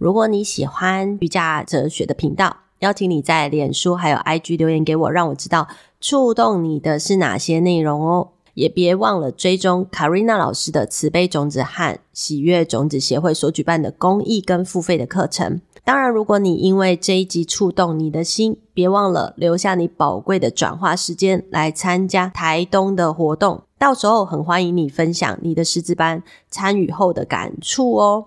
如果你喜欢瑜伽哲学的频道，邀请你在脸书还有 IG 留言给我，让我知道触动你的是哪些内容哦。也别忘了追踪 Karina 老师的慈悲种子和喜悦种子协会所举办的公益跟付费的课程。当然，如果你因为这一集触动你的心，别忘了留下你宝贵的转化时间来参加台东的活动。到时候很欢迎你分享你的师资班参与后的感触哦。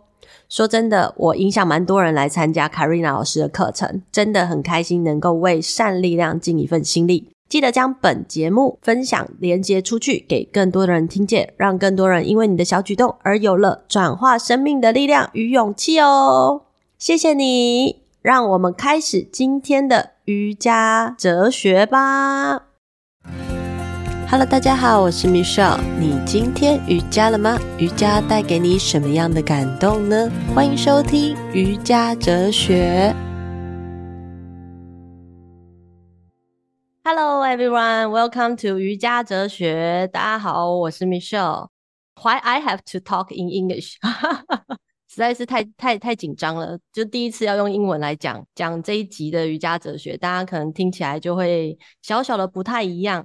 说真的，我影响蛮多人来参加 Karina 老师的课程，真的很开心能够为善力量尽一份心力。记得将本节目分享连接出去，给更多的人听见，让更多人因为你的小举动而有了转化生命的力量与勇气哦。谢谢你，让我们开始今天的瑜伽哲学吧。Hello，大家好，我是 Michelle。你今天瑜伽了吗？瑜伽带给你什么样的感动呢？欢迎收听瑜伽哲学。Hello everyone, welcome to 瑜伽哲学。大家好，我是 Michelle。Why I have to talk in English？实在是太太太紧张了，就第一次要用英文来讲讲这一集的瑜伽哲学，大家可能听起来就会小小的不太一样。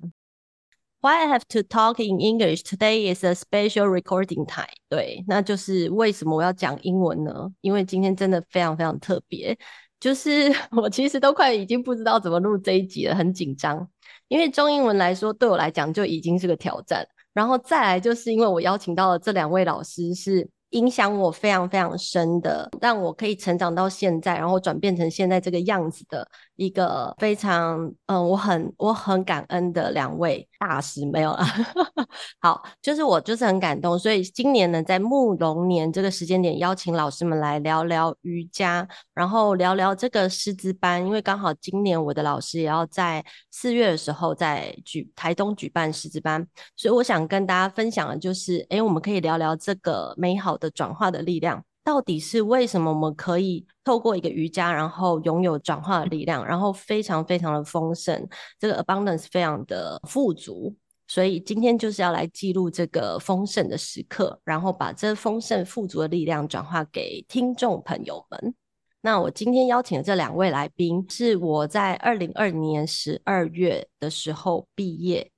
Why I have to talk in English today is a special recording time。对，那就是为什么我要讲英文呢？因为今天真的非常非常特别。就是 我其实都快已经不知道怎么录这一集了，很紧张。因为中英文来说，对我来讲就已经是个挑战。然后再来，就是因为我邀请到了这两位老师是影响我非常非常深的，让我可以成长到现在，然后转变成现在这个样子的。一个非常嗯，我很我很感恩的两位大师，没有了。好，就是我就是很感动，所以今年呢，在牧龙年这个时间点，邀请老师们来聊聊瑜伽，然后聊聊这个师资班，因为刚好今年我的老师也要在四月的时候在举台东举办师资班，所以我想跟大家分享的就是，诶，我们可以聊聊这个美好的转化的力量。到底是为什么我们可以透过一个瑜伽，然后拥有转化的力量，然后非常非常的丰盛，这个 abundance 非常的富足。所以今天就是要来记录这个丰盛的时刻，然后把这丰盛富足的力量转化给听众朋友们。那我今天邀请的这两位来宾，是我在二零二零年十二月的时候毕业，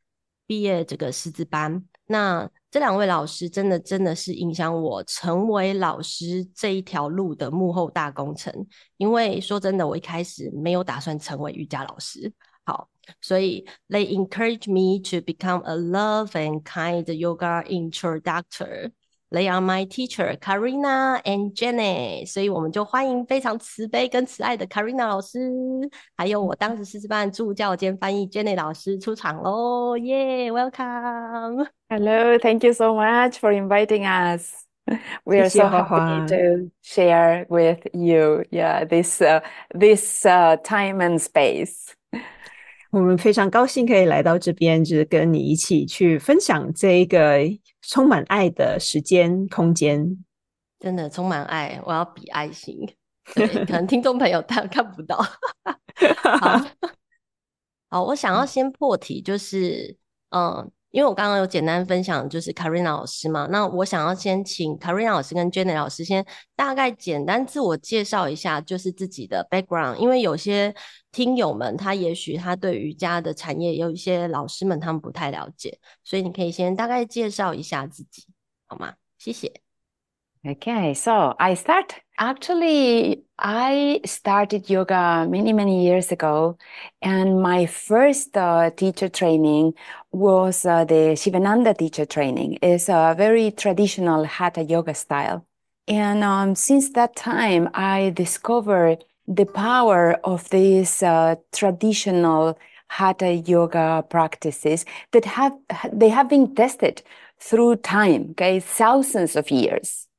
毕业这个师资班。那这两位老师真的真的是影响我成为老师这一条路的幕后大功臣。因为说真的，我一开始没有打算成为瑜伽老师。好，所以 they encourage me to become a love and kind yoga introductor. They are my teacher, Karina and Jenny。所以我们就欢迎非常慈悲跟慈爱的 Karina 老师，还有我当时师资班助教兼翻译 Jenny 老师出场喽！耶、，Welcome.。Hello, thank you so much for inviting us. We are so happy to share with you, yeah, this, uh, this, uh, time and space. 我们非常高兴可以来到这边，就是跟你一起去分享这一个充满爱的时间空间。真的充满爱，我要比爱心，对，可能听众朋友他看不到。好，好，我想要先破题，就是嗯。 因为我刚刚有简单分享，就是 Karina 老师嘛，那我想要先请 Karina 老师跟 Jenny 老师先大概简单自我介绍一下，就是自己的 background。因为有些听友们他也许他对瑜伽的产业有一些老师们他们不太了解，所以你可以先大概介绍一下自己，好吗？谢谢。Okay, so I start. Actually, I started yoga many, many years ago, and my first uh, teacher training was uh, the Shivananda teacher training. It's a very traditional hatha yoga style. And um, since that time, I discovered the power of these uh, traditional hatha yoga practices that have they have been tested through time, okay, thousands of years.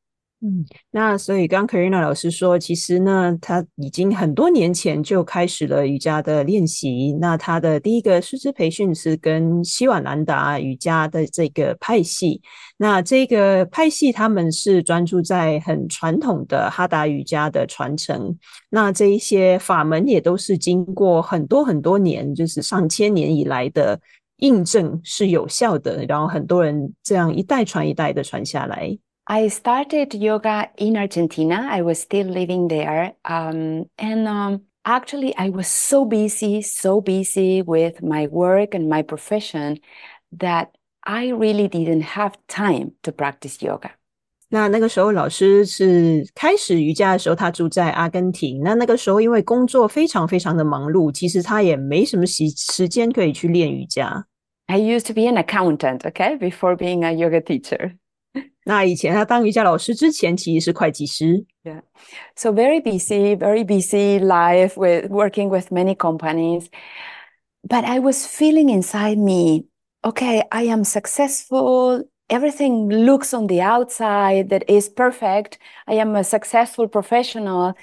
嗯，那所以刚 Karina 老师说，其实呢，他已经很多年前就开始了瑜伽的练习。那他的第一个师资培训是跟希瓦兰达瑜伽的这个派系。那这个派系他们是专注在很传统的哈达瑜伽的传承。那这一些法门也都是经过很多很多年，就是上千年以来的印证是有效的。然后很多人这样一代传一代的传下来。I started yoga in Argentina. I was still living there. Um, and um, actually, I was so busy, so busy with my work and my profession that I really didn't have time to practice yoga. 那那个时候，老师是开始瑜伽的时候，他住在阿根廷。那那个时候，因为工作非常非常的忙碌，其实他也没什么时时间可以去练瑜伽。I used to be an accountant, okay, before being a yoga teacher. 那以前他当瑜伽老师之前，其实是会计师。Yeah, so very busy, very busy life with working with many companies. But I was feeling inside me, okay, I am successful everything looks on the outside that is perfect. I am a successful professional.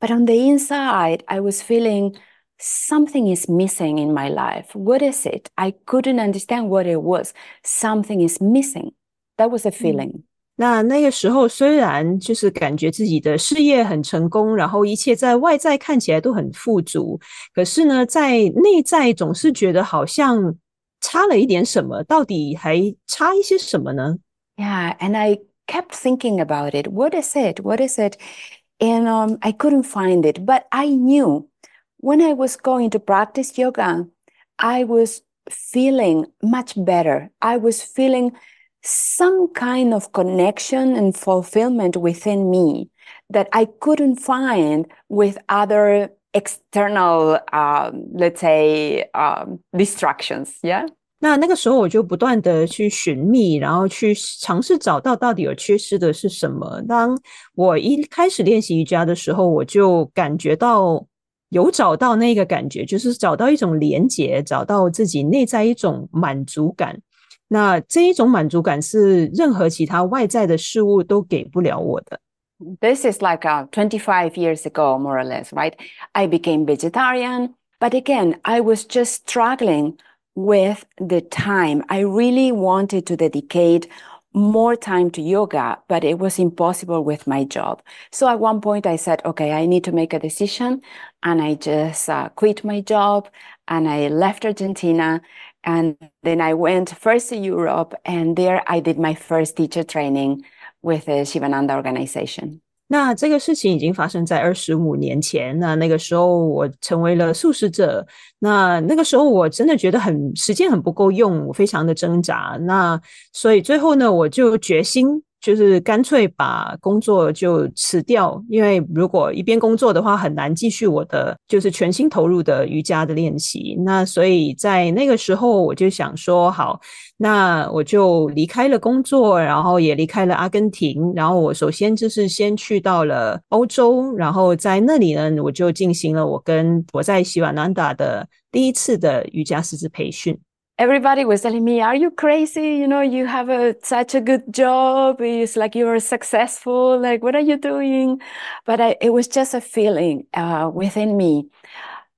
But on the inside, I was feeling something is missing in my life. What is it? I couldn't understand what it was. Something is missing. That was a feeling. 那那个时候，虽然就是感觉自己的事业很成功，然后一切在外在看起来都很富足，可是呢，在内在总是觉得好像差了一点什么，到底还差一些什么呢？Yeah, and I kept thinking about it. What is it? What is it? And um, I couldn't find it, but I knew when I was going to practice yoga, I was feeling much better. I was feeling some kind of connection and fulfillment within me that I couldn't find with other external, um, let's say, um, distractions. Yeah. 那那个时候我就不断的去寻觅，然后去尝试找到到底有缺失的是什么。当我一开始练习瑜伽的时候，我就感觉到有找到那个感觉，就是找到一种连结，找到自己内在一种满足感。 那这一种满足感是任何其他外在的事物都给不了我的。This is like uh, 25 years ago, more or less, right? I became vegetarian, but again, I was just struggling with the time. I really wanted to dedicate more time to yoga, but it was impossible with my job. So at one point I said, okay, I need to make a decision. And I just uh, quit my job and I left Argentina. And then I went first to Europe and there I did my first teacher training with the Shivananda organization. 那这个事情已经发生在二十五年前。那那个时候我成为了素食者。那那个时候我真的觉得很时间很不够用，我非常的挣扎。那所以最后呢，我就决心。 就是干脆把工作就辞掉，因为如果一边工作的话，很难继续我的就是全心投入的瑜伽的练习。那所以在那个时候，我就想说，好，那我就离开了工作，然后也离开了阿根廷，然后我首先就是先去到了欧洲，然后在那里呢，我就进行了我跟我在喜瓦南达的第一次的瑜伽师资培训。Everybody was telling me, "Are you crazy? You know, you have a such a good job. It's like you're successful. Like, what are you doing?" But I, it was just a feeling uh, within me.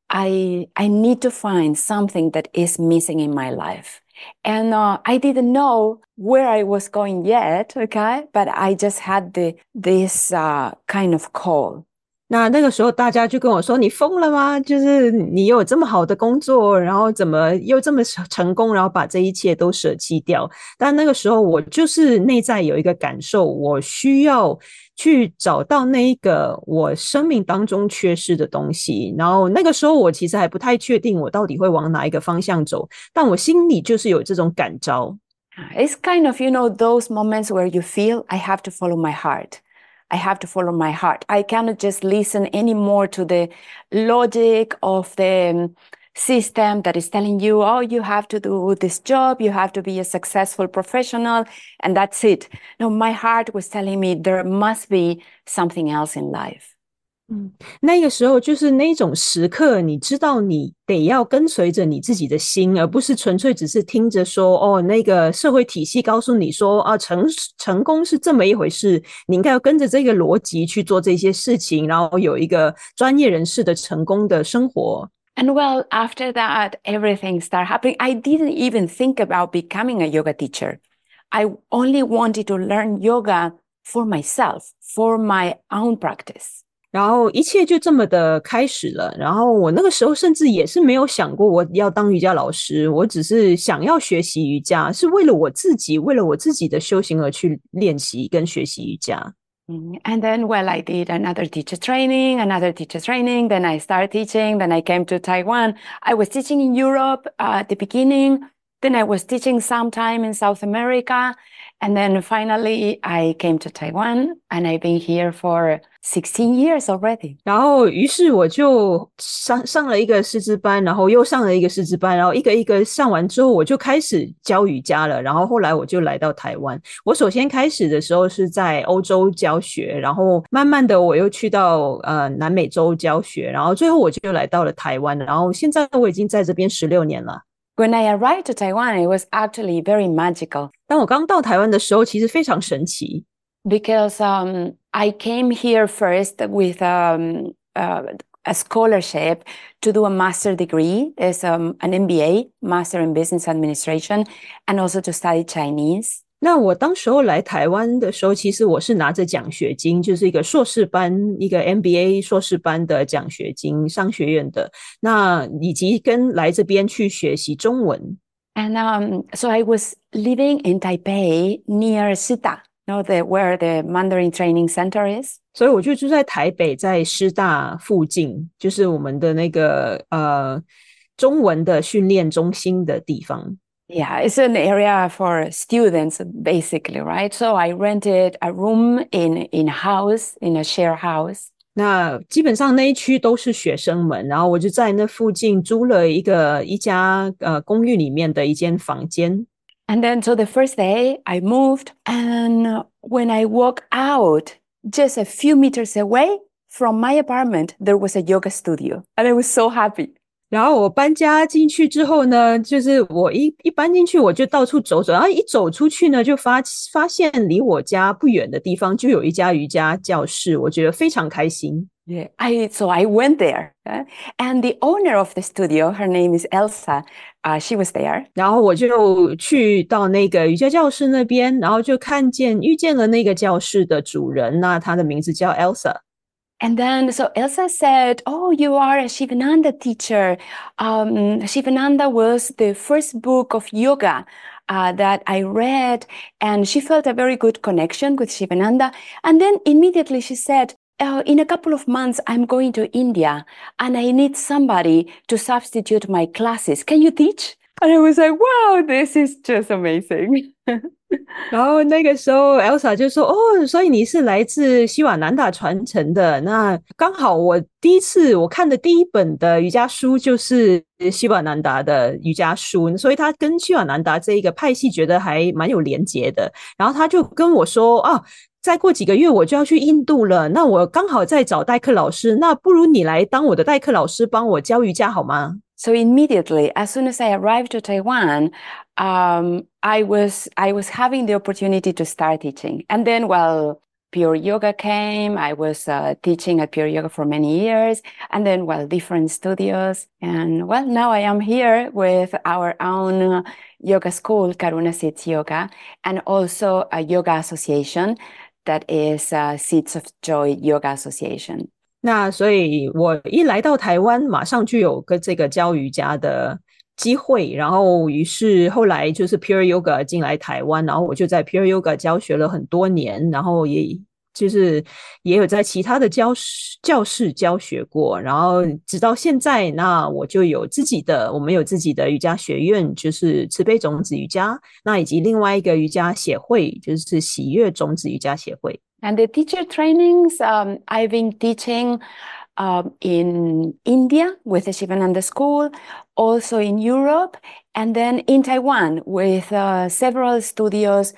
I I need to find something that is missing in my life, and uh, I didn't know where I was going yet. Okay, but I just had the this uh, kind of call 那那个时候，大家就跟我说：“你疯了吗？就是你有这么好的工作，然后怎么又这么成功，然后把这一切都舍弃掉？”但那个时候，我就是内在有一个感受，我需要去找到那一个我生命当中缺失的东西。然后那个时候，我其实还不太确定我到底会往哪一个方向走，但我心里就是有这种感召。It's kind of, you know, those moments where you feel I have to follow my heart. I have to follow my heart. I cannot just listen anymore to the logic of the um, system that is telling you, oh, you have to do this job, you have to be a successful professional, and that's it. No, my heart was telling me there must be something else in life. 嗯，那个时候就是那种时刻，你知道你得要跟随着你自己的心，而不是纯粹只是听着说哦，那个社会体系告诉你说啊，成成功是这么一回事，你应该要跟着这个逻辑去做这些事情，然后有一个专业人士的成功的生活。And well, after that, everything started happening. I didn't even think about becoming a yoga teacher. I only wanted to learn yoga for myself, for my own practice. 然后一切就这么的开始了。然后我那个时候甚至也是没有想过我要当瑜伽老师，我只是想要学习瑜伽，是为了我自己，为了我自己的修行而去练习跟学习瑜伽。And then, well, I did another teacher training, another teacher training. Then I started teaching. Then I came to Taiwan. I was teaching in Europe at the beginning. Then I was teaching some time in South America. And then finally I came to Taiwan and I've been here for 16 years already. 然后于是我就上上了一个师资班，然后又上了一个师资班，然后一个一个上完之后，我就开始教瑜伽了。然后后来我就来到台湾。我首先开始的时候是在欧洲教学，然后慢慢的我又去到呃南美洲教学，然后最后我就来到了台湾。然后现在我已经在这边十六年了。When I arrived to Taiwan, it was actually very magical. 当我刚到台湾的时候，其实非常神奇。Because um, I came here first with um, uh, a scholarship to do a master degree, as um, an MBA, Master in Business Administration, and also to study Chinese. 那我当时候来台湾的时候，其实我是拿着奖学金，就是一个硕士班，一个 MBA 硕士班的奖学金，商学院的。那以及跟来这边去学习中文。And um, so I was living in Taipei near Sita, you know, the, where the Mandarin Training Center is. 所以我就住在台北，在师大附近，就是我们的那个呃中文的训练中心的地方。Yeah, it's an area for students, basically, right? So I rented a room in in a house, in a share house. 那基本上那一区都是学生们，然后我就在那附近租了一个一家呃公寓里面的一间房间。And then, so the first day I moved, and when I walk out, just a few meters away from my apartment, there was a yoga studio, and I was so happy. 然后我搬家进去之后呢，就是我一一搬进去，我就到处走走，然后一走出去呢，就发发现离我家不远的地方就有一家瑜伽教室，我觉得非常开心。Yeah, I so I went there, and the owner of the studio, her name is Elsa, uh, she was there. 然后我就去到那个瑜伽教室那边，然后就看见遇见了那个教室的主人，那他的名字叫 Elsa。And then, so Elsa said, Oh, you are a Shivananda teacher. Um, Shivananda was the first book of yoga uh, that I read. And she felt a very good connection with Shivananda. And then immediately she said, uh, in a couple of months, I'm going to India and I need somebody to substitute my classes. Can you teach? And I was like, wow, this is just amazing. 然后那个时候，Elsa 就说：“哦，所以你是来自希瓦南达传承的。那刚好我第一次我看的第一本的瑜伽书就是希瓦南达的瑜伽书，所以他跟希瓦南达这一个派系觉得还蛮有连结的。然后他就跟我说：啊，再过几个月我就要去印度了，那我刚好在找代课老师，那不如你来当我的代课老师，帮我教瑜伽好吗？” So immediately, as soon as I arrived to Taiwan, um, I was I was having the opportunity to start teaching. And then, well, Pure Yoga came. I was uh, teaching at Pure Yoga for many years, and then, well, different studios. And well, now I am here with our own yoga school, Karuna Seeds Yoga, and also a yoga association that is uh, Seeds of Joy Yoga Association. 那所以，我一来到台湾，马上就有个这个教瑜伽的机会。然后，于是后来就是 Pure Yoga 进来台湾，然后我就在 Pure Yoga 教学了很多年，然后也就是也有在其他的教室教室教学过。然后直到现在，那我就有自己的，我们有自己的瑜伽学院，就是慈悲种子瑜伽，那以及另外一个瑜伽协会，就是喜悦种子瑜伽协会。And the teacher trainings, um, I've been teaching um, in India with the Shivananda School, also in Europe, and then in Taiwan with uh, several studios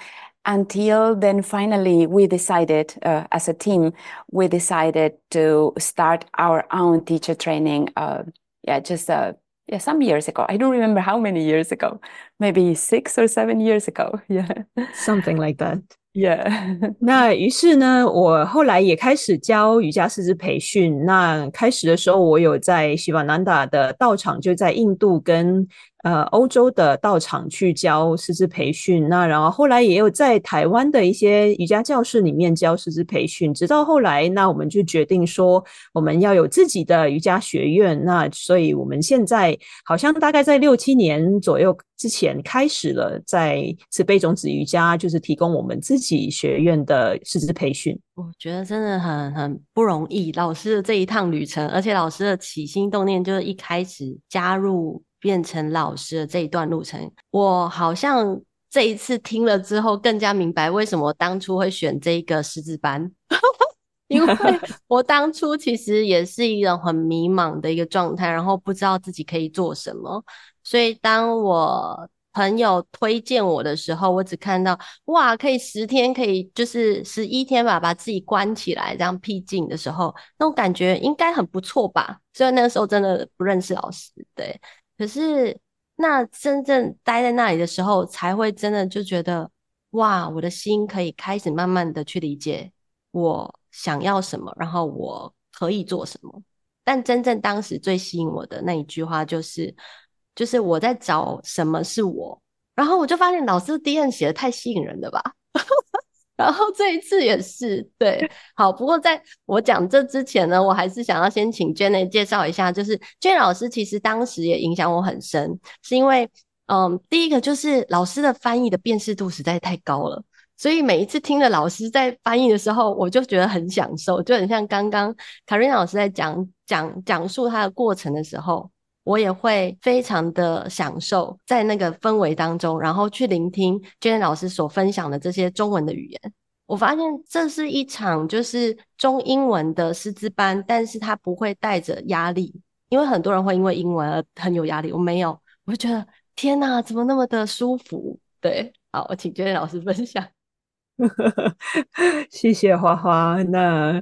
until then finally we decided uh, as a team, we decided to start our own teacher training. Uh, yeah, just uh, yeah, some years ago. I don't remember how many years ago, maybe six or seven years ago. Yeah. Something like that. 耶 那于是呢，我后来也开始教瑜伽师资培训。那开始的时候，我有在希瓦南达的道场，就在印度跟呃欧洲的道场去教师资培训，那然后后来也有在台湾的一些瑜伽教室里面教师资培训，直到后来，那我们就决定说我们要有自己的瑜伽学院，那所以我们现在好像大概在六七年左右之前开始了在慈悲种子瑜伽，就是提供我们自己学院的师资培训。我觉得真的很很不容易，老师的这一趟旅程，而且老师的起心动念就是一开始加入变成老师的这一段路程，我好像这一次听了之后，更加明白为什么我当初会选这一个师资班，因为 我当初其实也是一种很迷茫的一个状态，然后不知道自己可以做什么，所以当我。朋友推荐我的时候，我只看到哇，可以十天，可以就是十一天吧，把自己关起来这样僻静的时候，那种感觉应该很不错吧？虽然那个时候真的不认识老师，对，可是那真正待在那里的时候，才会真的就觉得哇，我的心可以开始慢慢的去理解我想要什么，然后我可以做什么。但真正当时最吸引我的那一句话就是。就是我在找什么是我，然后我就发现老师的 DM 写的太吸引人了吧，然后这一次也是对，好，不过在我讲这之前呢，我还是想要先请 Janet 介绍一下，就是 Janet 老师其实当时也影响我很深，是因为嗯，第一个就是老师的翻译的辨识度实在太高了，所以每一次听着老师在翻译的时候，我就觉得很享受，就很像刚刚 Karin 老师在讲讲讲述他的过程的时候。我也会非常的享受在那个氛围当中，然后去聆听 Janet 老师所分享的这些中文的语言。我发现这是一场就是中英文的师资班，但是他不会带着压力，因为很多人会因为英文而很有压力。我没有，我就觉得天哪，怎么那么的舒服？对，好，我请 Janet 老师分享。谢谢花花。那。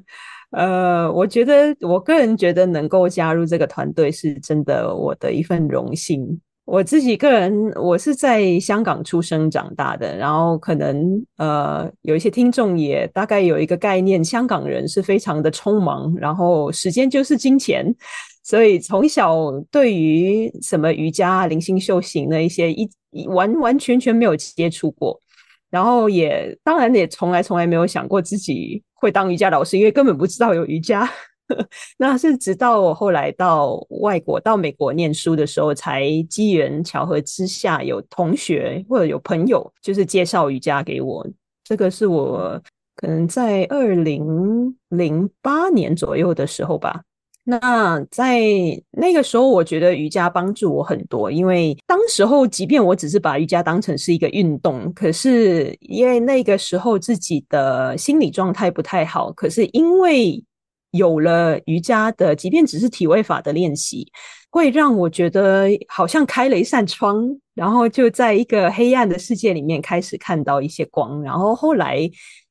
呃，我觉得我个人觉得能够加入这个团队是真的我的一份荣幸。我自己个人，我是在香港出生长大的，然后可能呃有一些听众也大概有一个概念，香港人是非常的匆忙，然后时间就是金钱，所以从小对于什么瑜伽、灵性修行的一些一完完全全没有接触过。然后也当然也从来从来没有想过自己会当瑜伽老师，因为根本不知道有瑜伽。那是直到我后来到外国到美国念书的时候，才机缘巧合之下有同学或者有朋友就是介绍瑜伽给我。这个是我可能在二零零八年左右的时候吧。那在那个时候，我觉得瑜伽帮助我很多，因为当时候，即便我只是把瑜伽当成是一个运动，可是因为那个时候自己的心理状态不太好，可是因为有了瑜伽的，即便只是体位法的练习，会让我觉得好像开了一扇窗，然后就在一个黑暗的世界里面开始看到一些光，然后后来。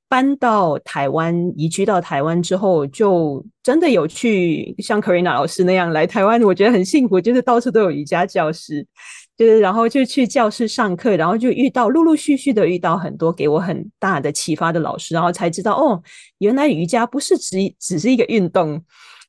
搬到台湾，移居到台湾之后，就真的有去像 Karina 老师那样来台湾，我觉得很幸福，就是到处都有瑜伽教室，就是然后就去教室上课，然后就遇到陆陆续续的遇到很多给我很大的启发的老师，然后才知道哦，原来瑜伽不是只只是一个运动，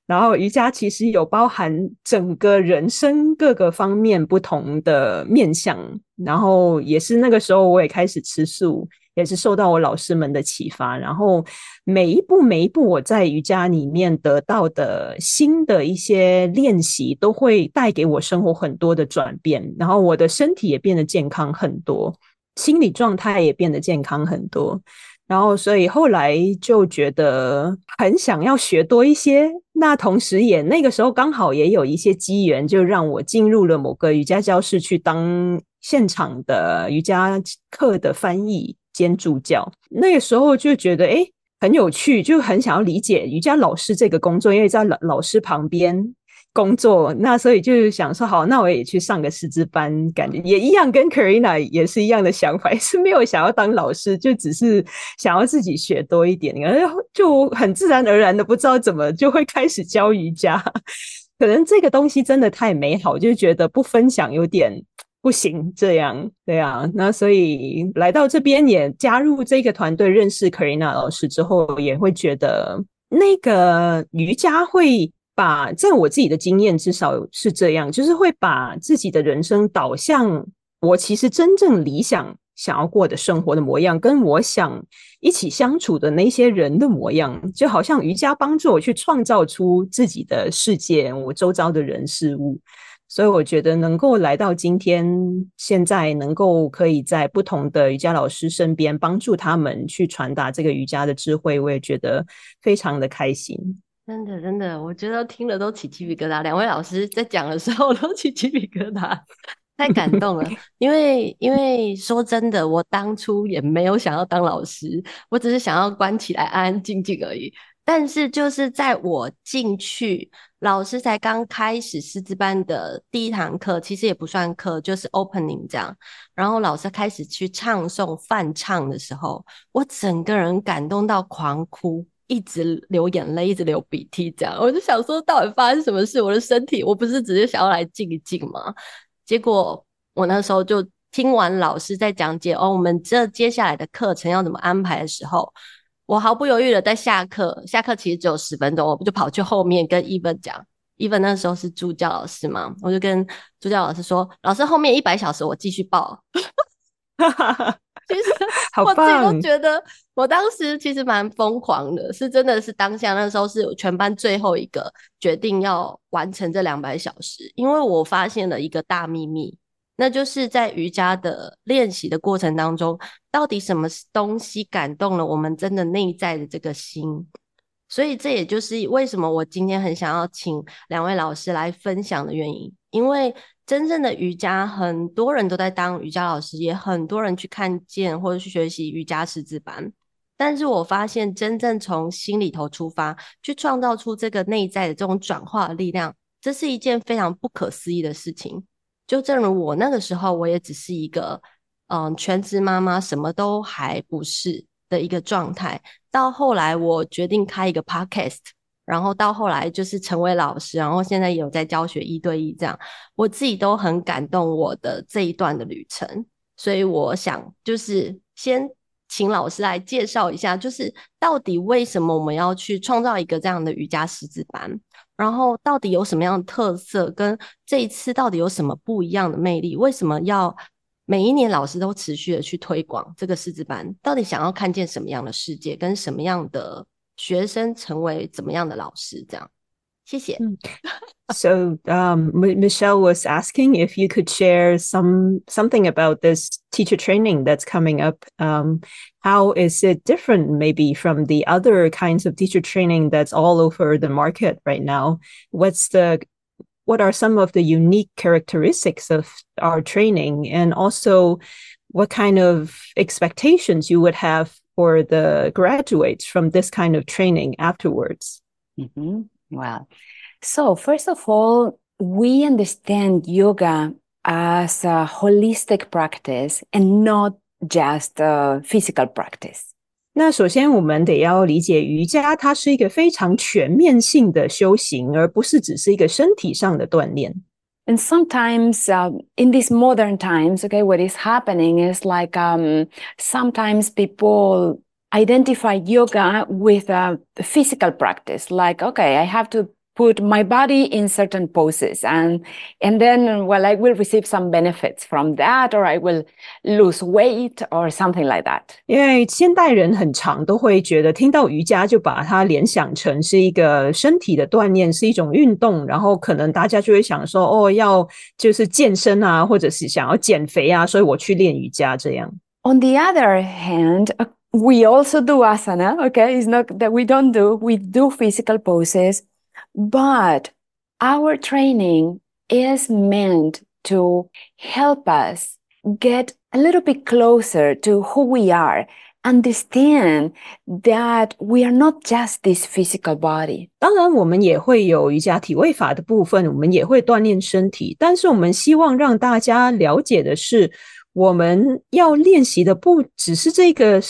然后瑜伽其实有包含整个人生各个方面不同的面向，然后也是那个时候我也开始吃素。也是受到我老师们的启发，然后每一步每一步我在瑜伽里面得到的新的一些练习，都会带给我生活很多的转变，然后我的身体也变得健康很多，心理状态也变得健康很多，然后所以后来就觉得很想要学多一些，那同时也那个时候刚好也有一些机缘，就让我进入了某个瑜伽教室去当现场的瑜伽课的翻译。兼助教，那个时候就觉得诶很有趣，就很想要理解瑜伽老师这个工作，因为在老老师旁边工作，那所以就想说好，那我也去上个师资班，感觉也一样，跟 Karina 也是一样的想法，也 是没有想要当老师，就只是想要自己学多一点，然后就很自然而然的不知道怎么就会开始教瑜伽，可能这个东西真的太美好，就觉得不分享有点。不行，这样对啊，那所以来到这边也加入这个团队，认识 Karina 老师之后，也会觉得那个瑜伽会把在我自己的经验，至少是这样，就是会把自己的人生导向我其实真正理想想要过的生活的模样，跟我想一起相处的那些人的模样，就好像瑜伽帮助我去创造出自己的世界，我周遭的人事物。所以我觉得能够来到今天，现在能够可以在不同的瑜伽老师身边帮助他们去传达这个瑜伽的智慧，我也觉得非常的开心。真的，真的，我觉得听了都起鸡皮疙瘩。两位老师在讲的时候 都起鸡皮疙瘩，太感动了。因为，因为说真的，我当初也没有想要当老师，我只是想要关起来安安静静而已。但是，就是在我进去，老师才刚开始师资班的第一堂课，其实也不算课，就是 opening 这样。然后老师开始去唱诵梵唱的时候，我整个人感动到狂哭。一直流眼泪，一直流鼻涕，这样我就想说，到底发生什么事？我的身体，我不是只是想要来静一静吗？结果我那时候就听完老师在讲解哦，我们这接下来的课程要怎么安排的时候，我毫不犹豫的在下课，下课其实只有十分钟，我就跑去后面跟 Even 讲，Even 那时候是助教老师嘛，我就跟助教老师说，老师后面一百小时我继续报。其实 我自己都觉得，我当时其实蛮疯狂的，是真的是当下那时候是全班最后一个决定要完成这两百小时，因为我发现了一个大秘密，那就是在瑜伽的练习的过程当中，到底什么东西感动了我们真的内在的这个心，所以这也就是为什么我今天很想要请两位老师来分享的原因，因为。真正的瑜伽，很多人都在当瑜伽老师，也很多人去看见或者去学习瑜伽师资班。但是我发现，真正从心里头出发，去创造出这个内在的这种转化的力量，这是一件非常不可思议的事情。就正如我那个时候，我也只是一个嗯全职妈妈，什么都还不是的一个状态。到后来，我决定开一个 podcast。然后到后来就是成为老师，然后现在有在教学一对一这样，我自己都很感动我的这一段的旅程，所以我想就是先请老师来介绍一下，就是到底为什么我们要去创造一个这样的瑜伽师资班，然后到底有什么样的特色，跟这一次到底有什么不一样的魅力？为什么要每一年老师都持续的去推广这个师资班？到底想要看见什么样的世界，跟什么样的？学生成为怎么样的老师？这样，谢谢。 So, um, Michelle was asking if you could share some something about this teacher training that's coming up. Um, how is it different, maybe from the other kinds of teacher training that's all over the market right now? What's the what are some of the unique characteristics of our training, and also what kind of expectations you would have for the graduates from this kind of training afterwards? Mm-hmm. Well, so first of all, we understand yoga as a holistic practice and not just a physical practice. 那首先，我们得要理解瑜伽，它是一个非常全面性的修行，而不是只是一个身体上的锻炼。And sometimes uh, in these modern times, okay, what is happening is like um, sometimes people identify yoga with a physical practice, like, okay, I have to put my body in certain poses and and then well I will receive some benefits from that or I will lose weight or something like that. 因为现代人很常都会觉得听到瑜伽就把它联想成是一个身体的锻炼，是一种运动，然后可能大家就会想说哦，要就是健身啊，或者是想要减肥啊，所以我去练瑜伽这样。On the other hand, we also do asana, okay? It's not that we don't do, we do physical poses But our training is meant to help us get a little bit closer to who we are, understand that we are not just this physical body. 当然，我们也会有瑜伽体位法的部分，我们也会锻炼身体。但是，我们希望让大家了解的是，我们要练习的不只是这个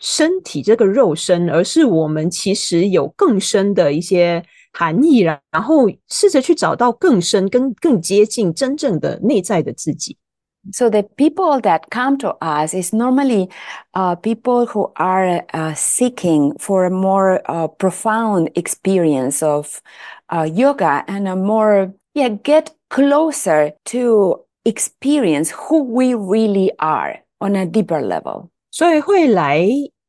身体、这个肉身，而是我们其实有更深的一些。 含义，然后试着去找到更深、更更接近真正的内在的自己。 So the people that come to us is normally uh, people who are uh, seeking for a more uh, profound experience of uh, yoga and a more yeah get closer to experience who we really are on a deeper level. 所以会来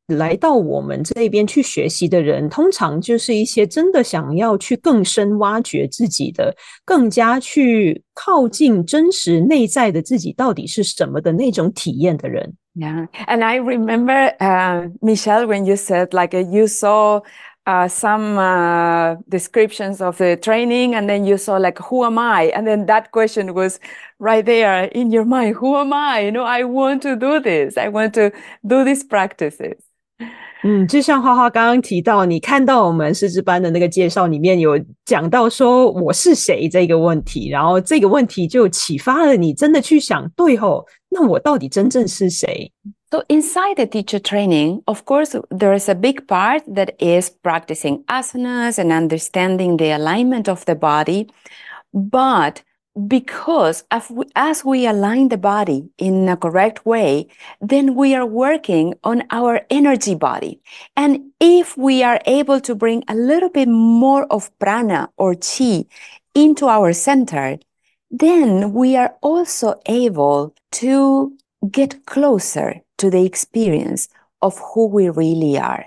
来到我们这边去学习的人，通常就是一些真的想要去更深挖掘自己的，更加去靠近真实内在的自己到底是什么的那种体验的人。Yeah, and I remember, uh, Michelle, when you said like uh, you saw uh, some uh, descriptions of the training, and then you saw like, who am I? And then that question was right there in your mind. Who am I? You know, I want to do this. I want to do these practices. 嗯，就像花花刚刚提到，你看到我们师资班的那个介绍里面有讲到说我是谁这个问题，然后这个问题就启发了你真的去想，对吼，那我到底真正是谁？So inside the teacher training, of course, there is a big part that is practicing asanas and understanding the alignment of the body. But because as we, as we align the body in a correct way, then we are working on our energy body. And if we are able to bring a little bit more of prana or chi into our center, then we are also able to get closer to the experience of who we really are.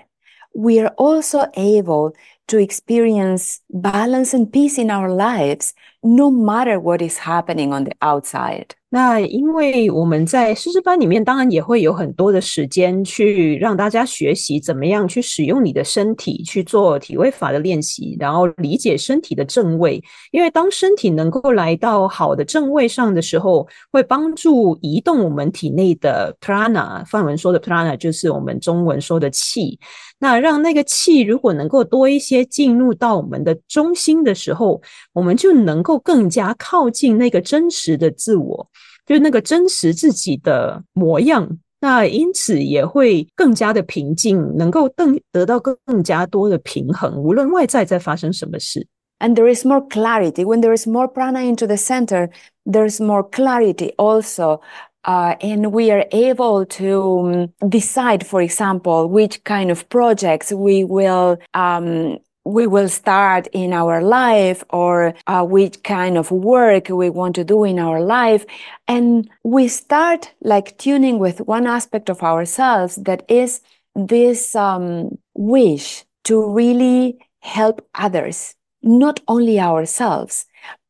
We are also able to experience balance and peace in our lives no matter what is happening on the outside. 那因为我们在师资班里面，当然也会有很多的时间去让大家学习怎么样去使用你的身体去做体位法的练习，然后理解身体的正位。因为当身体能够来到好的正位上的时候，会帮助移动我们体内的 prana，梵文说的 prana 就是我们中文说的气。 那让那个气如果能够多一些进入到我们的中心的时候，我们就能够更加靠近那个真实的自我。就是那个真实自己的模样，那因此也会更加的平静，能够更得到更更加多的平衡，无论外在在发生什么事。And there is more clarity. When there is more prana into the center, there is more clarity also. Uh, and we are able to decide, for example, which kind of projects we will um, we will start in our life or uh, which kind of work we want to do in our life. And we start like tuning with one aspect of ourselves that is this um, wish to really help others, not only ourselves,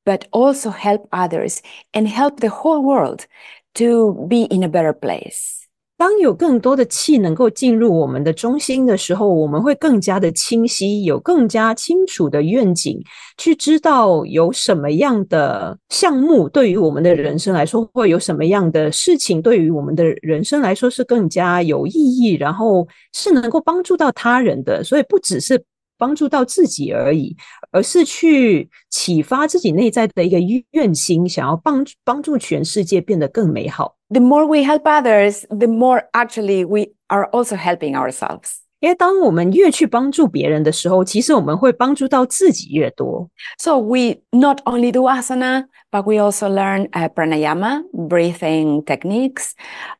but also help others and help the whole world to be in a better place. 当有更多的气能够进入我们的中心的时候，我们会更加的清晰，有更加清楚的愿景，去知道有什么样的项目对于我们的人生来说，会有什么样的事情对于我们的人生来说是更加有意义，然后是能够帮助到他人的。所以不只是帮助到自己而已，而是去启发自己内在的一个愿心，想要帮帮助全世界变得更美好。The more we help others, the more actually we are also helping ourselves. 因为当我们越去帮助别人的时候，其实我们会帮助到自己越多。So we not only do asana, but we also learn uh, pranayama, breathing techniques.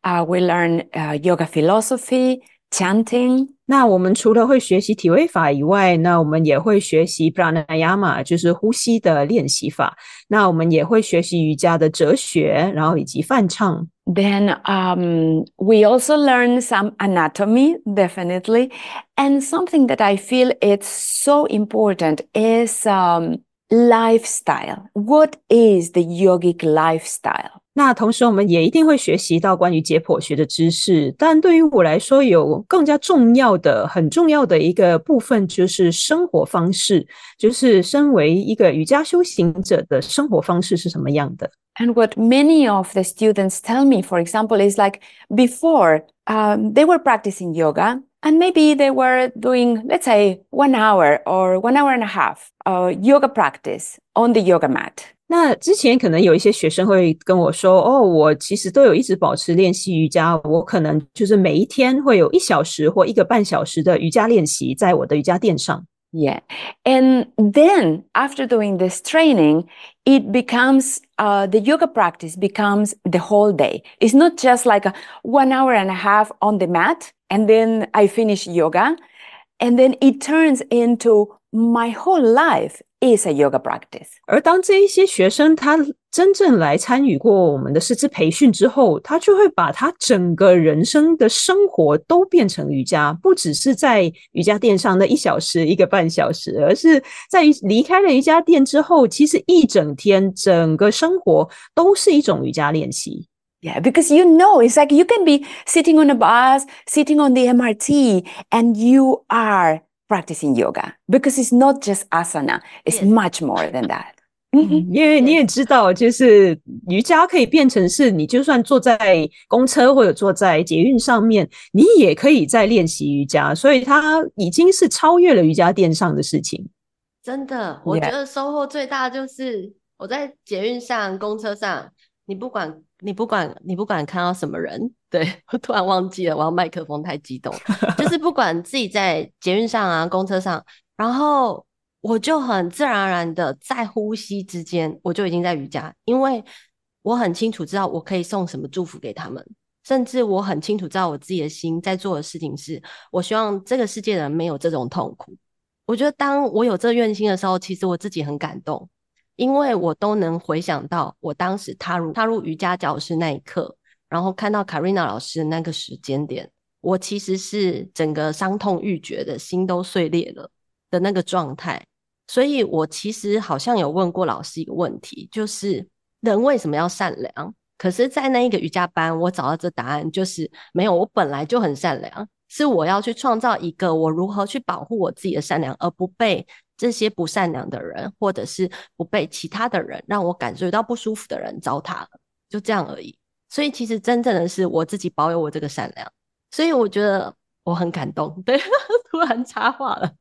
Uh, we learn uh, yoga philosophy, chanting. 那我们除了会学习体位法以外，那我们也会学习 pranayama，就是呼吸的练习法。那我们也会学习瑜伽的哲学，然后以及梵唱。Then um, we also learn some anatomy, definitely. And something that I feel it's so important is um, lifestyle. What is the yogic lifestyle? 那同时，我们也一定会学习到关于解剖学的知识。但对于我来说，有更加重要的、很重要的一个部分，就是生活方式，就是身为一个瑜伽修行者的生活方式是什么样的。And what many of the students tell me, for example, is like before um, they were practicing yoga. And maybe they were doing, let's say, one hour or one hour and a half uh, yoga practice on the yoga mat. 那之前可能有一些学生会跟我说：“哦，我其实都有一直保持练习瑜伽，我可能就是每一天会有一小时或一个半小时的瑜伽练习在我的瑜伽垫上。” Yeah. And then after doing this training, it becomes uh, the yoga practice becomes the whole day. It's not just like a one hour and a half on the mat and then I finish yoga. And then it turns into my whole life is a yoga practice. 而当这一些学生他真正来参与过我们的师资培训之后，他就会把他整个人生的生活都变成瑜伽，不只是在瑜伽垫上那一小时、一个半小时，而是在离开了瑜伽垫之后，其实一整天、整个生活都是一种瑜伽练习。Yeah, because you know, it's like you can be sitting on a bus, sitting on the MRT, and you are practicing yoga because it's not just asana, it's much more than that. 因为你也知道，就是瑜伽可以变成是你就算坐在公车或者坐在捷运上面，你也可以在练习瑜伽，所以它已经是超越了瑜伽垫上的事情。真的，我觉得收获最大就是我在捷运上、公车上，你不管你不管你不管看到什么人，对，我突然忘记了，我要麦克风太激动，就是不管自己在捷运上啊、公车上，然后。我就很自然而然的在呼吸之间，我就已经在瑜伽，因为我很清楚知道我可以送什么祝福给他们，甚至我很清楚知道我自己的心在做的事情是，我希望这个世界的人没有这种痛苦。我觉得当我有这愿心的时候，其实我自己很感动，因为我都能回想到我当时踏入踏入瑜伽教室那一刻，然后看到 Karina 老师那个时间点，我其实是整个伤痛欲绝的心都碎裂了的那个状态。所以我其实好像有问过老师一个问题，就是人为什么要善良？可是，在那一个瑜伽班，我找到这答案就是没有，我本来就很善良，是我要去创造一个我如何去保护我自己的善良，而不被这些不善良的人，或者是不被其他的人让我感受到不舒服的人糟蹋了，就这样而已。所以，其实真正的是我自己保有我这个善良，所以我觉得我很感动。对，突然插话了。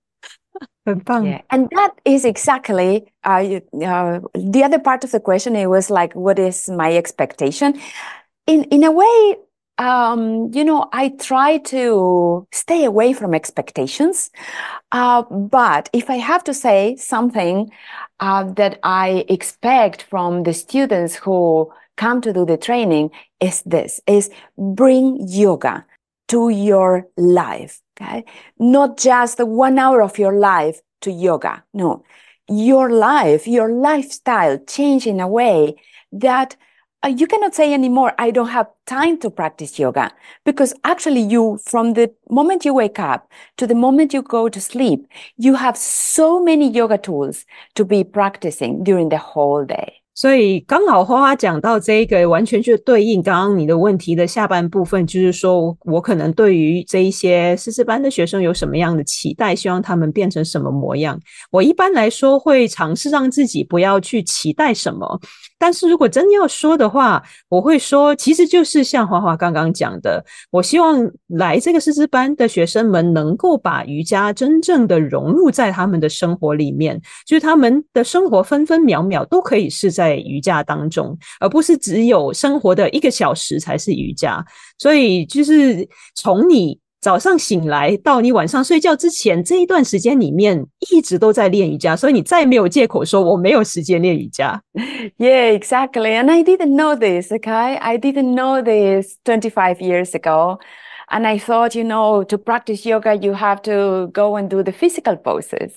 Yeah. And that is exactly uh, uh, the other part of the question. It was like, what is my expectation? In, in a way, um, you know, I try to stay away from expectations. Uh, but if I have to say something uh, that I expect from the students who come to do the training is this, is bring yoga to your life Okay. Not just one hour of your life to yoga. No, your life, your lifestyle change in a way that you cannot say anymore, I don't have time to practice yoga because actually you, from the moment you wake up to the moment you go to sleep, you have so many yoga tools to be practicing during the whole day. 所以刚好花花讲到这个，完全就对应刚刚你的问题的下半部分，就是说我可能对于这一些师资班的学生有什么样的期待，希望他们变成什么模样。我一般来说会尝试让自己不要去期待什么。 但是如果真要说的话，我会说，其实就是像花花刚刚讲的，我希望来这个师资班的学生们能够把瑜伽真正的融入在他们的生活里面，就是他们的生活分分秒秒都可以是在瑜伽当中，而不是只有生活的一个小时才是瑜伽。所以就是从你。早上醒来到你晚上睡觉之前这一段时间里面，一直都在练瑜伽，所以你再没有借口说我没有时间练瑜伽。Yeah, exactly. And I didn't know this, okay? I didn't know this 25 years ago. And I thought, you know, to practice yoga, you have to go and do the physical poses.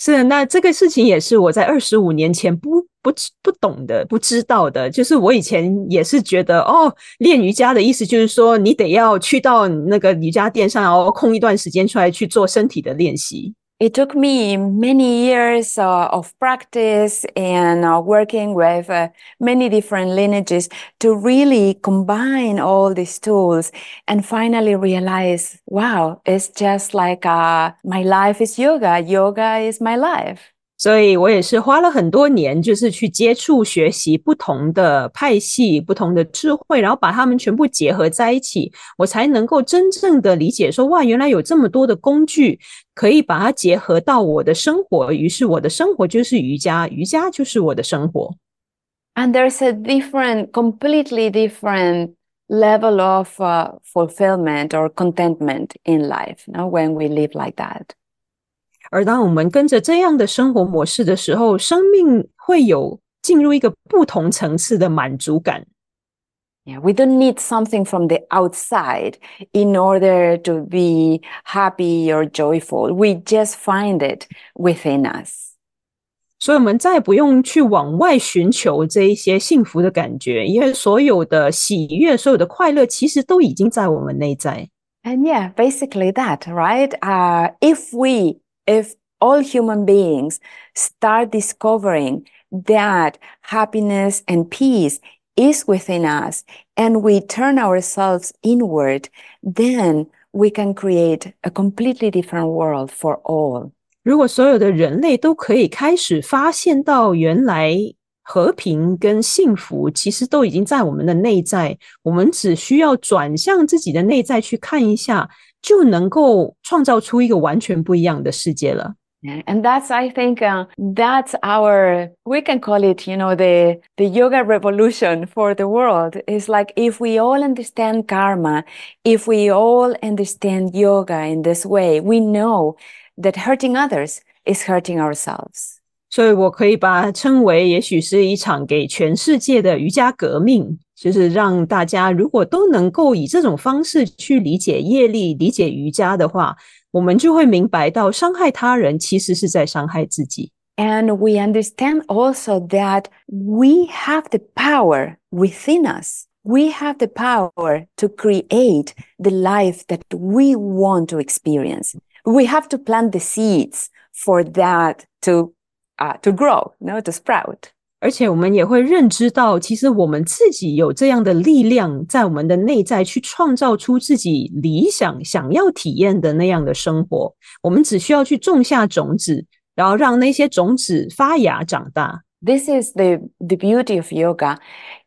是，那这个事情也是我在二十五年前不不不懂的、不知道的。就是我以前也是觉得，哦，练瑜伽的意思就是说，你得要去到那个瑜伽垫上，然后空一段时间出来去做身体的练习。It took me many years uh, of practice and uh, working with uh, many different lineages to really combine all these tools and finally realize, wow, it's just like uh, my life is yoga. Yoga is my life. 所以我也是花了很多年，就是去接触、学习不同的派系、不同的智慧，然后把它们全部结合在一起，我才能够真正的理解说，哇，原来有这么多的工具可以把它结合到我的生活。于是我的生活就是瑜伽，瑜伽就是我的生活。And there's a different, completely different level of uh, fulfillment or contentment in life, you know, when we live like that. 而当我们跟着这样的生活模式的时候，生命会有进入一个不同层次的满足感。Yeah, we don't need something from the outside in order to be happy or joyful. We just find it within us. 所以，我们再也不用去往外寻求这一些幸福的感觉，因为所有的喜悦、所有的快乐，其实都已经在我们内在。And yeah, basically that, right? Uh, if we, if all human beings start discovering that happiness and peace is within us and we turn ourselves inward, then we can create a completely different world for all. 如果所有的人类都可以开始发现到原来和平跟幸福其实都已经在我们的内在，我们只需要转向自己的内在去看一下， 就能够创造出一个完全不一样的世界了。And that's, I think, uh, that's our, we can call it, you know, the, the yoga revolution for the world. It's like if we all understand karma, if we all understand yoga in this way, we know that hurting others is hurting ourselves. 所以我可以把它称为，也许是一场给全世界的瑜伽革命， 就是让大家如果都能够以这种方式去理解业力、理解瑜伽的话。我们就会明白到，伤害他人其实是在伤害自己。And we understand also that we have the power within us. We have the power to create the life that we want to experience. We have to plant the seeds for that to, uh, to grow, you know, to sprout. 而且我们也会认知到，其实我们自己有这样的力量，在我们的内在去创造出自己理想、想要体验的那样的生活。我们只需要去种下种子，然后让那些种子发芽长大。This is the the beauty of yoga,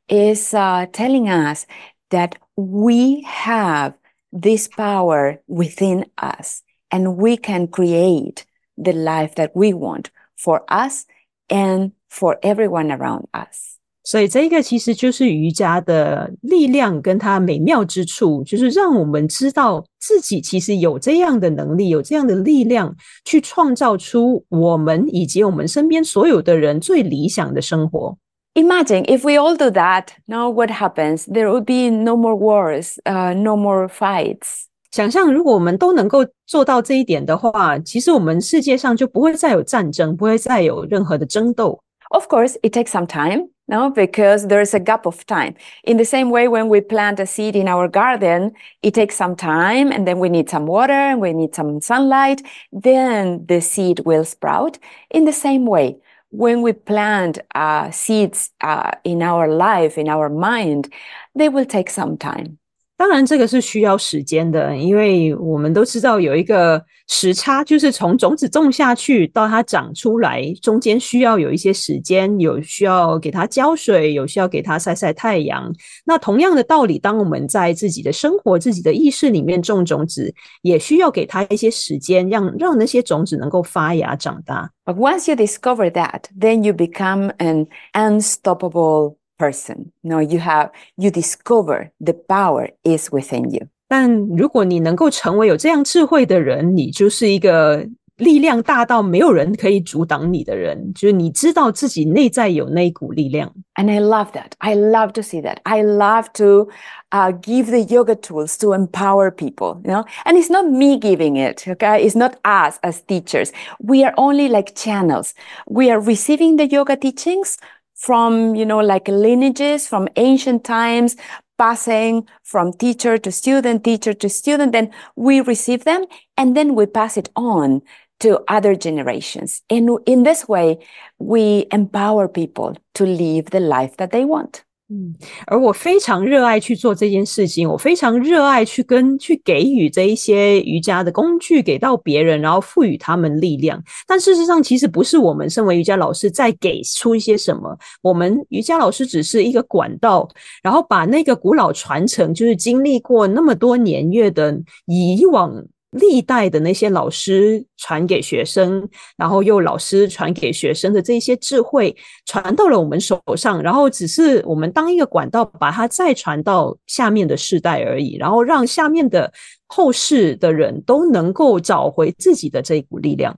is uh, telling us that we have this power within us, and we can create the life that we want for us and For everyone around us，所以这个其实就是瑜伽的力量跟它美妙之处，就是让我们知道自己其实有这样的能力，有这样的力量去创造出我们以及我们身边所有的人最理想的生活。Imagine if we all do that, now what happens? There would be no more wars, uh, no more fights. 想象如果我们都能够做到这一点的话，其实我们世界上就不会再有战争，不会再有任何的争斗。 Of course, it takes some time, no, because there's a gap of time. In the same way, when we plant a seed in our garden, it takes some time and then we need some water and we need some sunlight. Then the seed will sprout. In the same way, when we plant uh, seeds uh, in our life, in our mind, they will take some time. 当然，这个是需要时间的，因为我们都知道有一个时差，就是从种子种下去到它长出来，中间需要有一些时间，有需要给它浇水，有需要给它晒晒太阳。那同样的道理，当我们在自己的生活、自己的意识里面种种子，也需要给它一些时间，让让那些种子能够发芽长大。But once you discover that, then you become an unstoppable person. No, you have, you discover the power is within you. 但如果你能够成为有这样智慧的人，你就是一个力量大到没有人可以阻挡你的人。就是你知道自己内在有那一股力量。And I love that. I love to see that. I love to uh, give the yoga tools to empower people. You know, and it's not me giving it. Okay, it's not us as teachers. We are only like channels. We are receiving the yoga teachings from, you know, like lineages from ancient times, passing from teacher to student, teacher to student. Then we receive them and then we pass it on to other generations. And in this way, we empower people to live the life that they want. 嗯，而我非常热爱去做这件事情，我非常热爱去跟去给予这一些瑜伽的工具给到别人，然后赋予他们力量。但事实上，其实不是我们身为瑜伽老师在给出一些什么，我们瑜伽老师只是一个管道，然后把那个古老传承，就是经历过那么多年月的以往。历代的那些老师传给学生，然后又老师传给学生的这些智慧传到了我们手上，然后只是我们当一个管道，把它再传到下面的世代而已，然后让下面的后世的人都能够找回自己的这一股力量。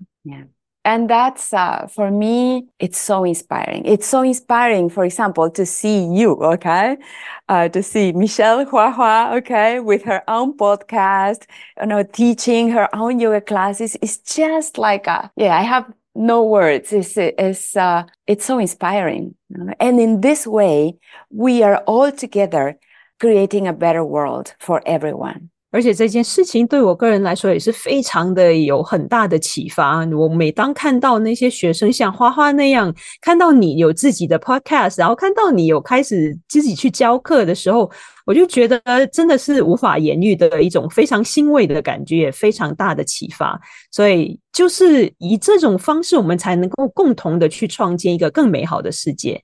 And that's uh, for me, it's so inspiring. It's so inspiring, for example, to see you, okay? Uh, to see Michelle Hua Hua, okay, with her own podcast, you know, teaching her own yoga classes. It's just like, a, yeah, I have no words. It's, it's, uh, it's so inspiring. And in this way, we are all together creating a better world for everyone. 而且这件事情对我个人来说也是非常的有很大的启发。我每当看到那些学生像花花那样，看到你有自己的 podcast，然后看到你有开始自己去教课的时候，我就觉得真的是无法言喻的一种非常欣慰的感觉，也非常大的启发。所以就是以这种方式，我们才能够共同的去创建一个更美好的世界。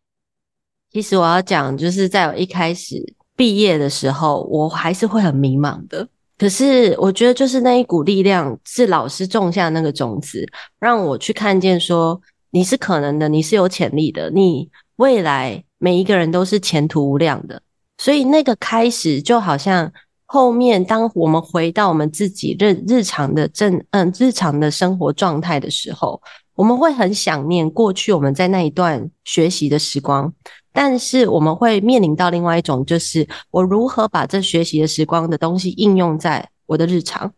其实我要讲，就是在我一开始毕业的时候，我还是会很迷茫的。可是，我觉得就是那一股力量，是老师种下那个种子，让我去看见说你是可能的，你是有潜力的，你未来每一个人都是前途无量的。所以那个开始就好像后面，当我们回到我们自己日日常的正嗯日常的生活状态的时候，我们会很想念过去我们在那一段学习的时光。但是我们会面临到另外一种，就是我如何把这学习的时光的东西应用在我的日常，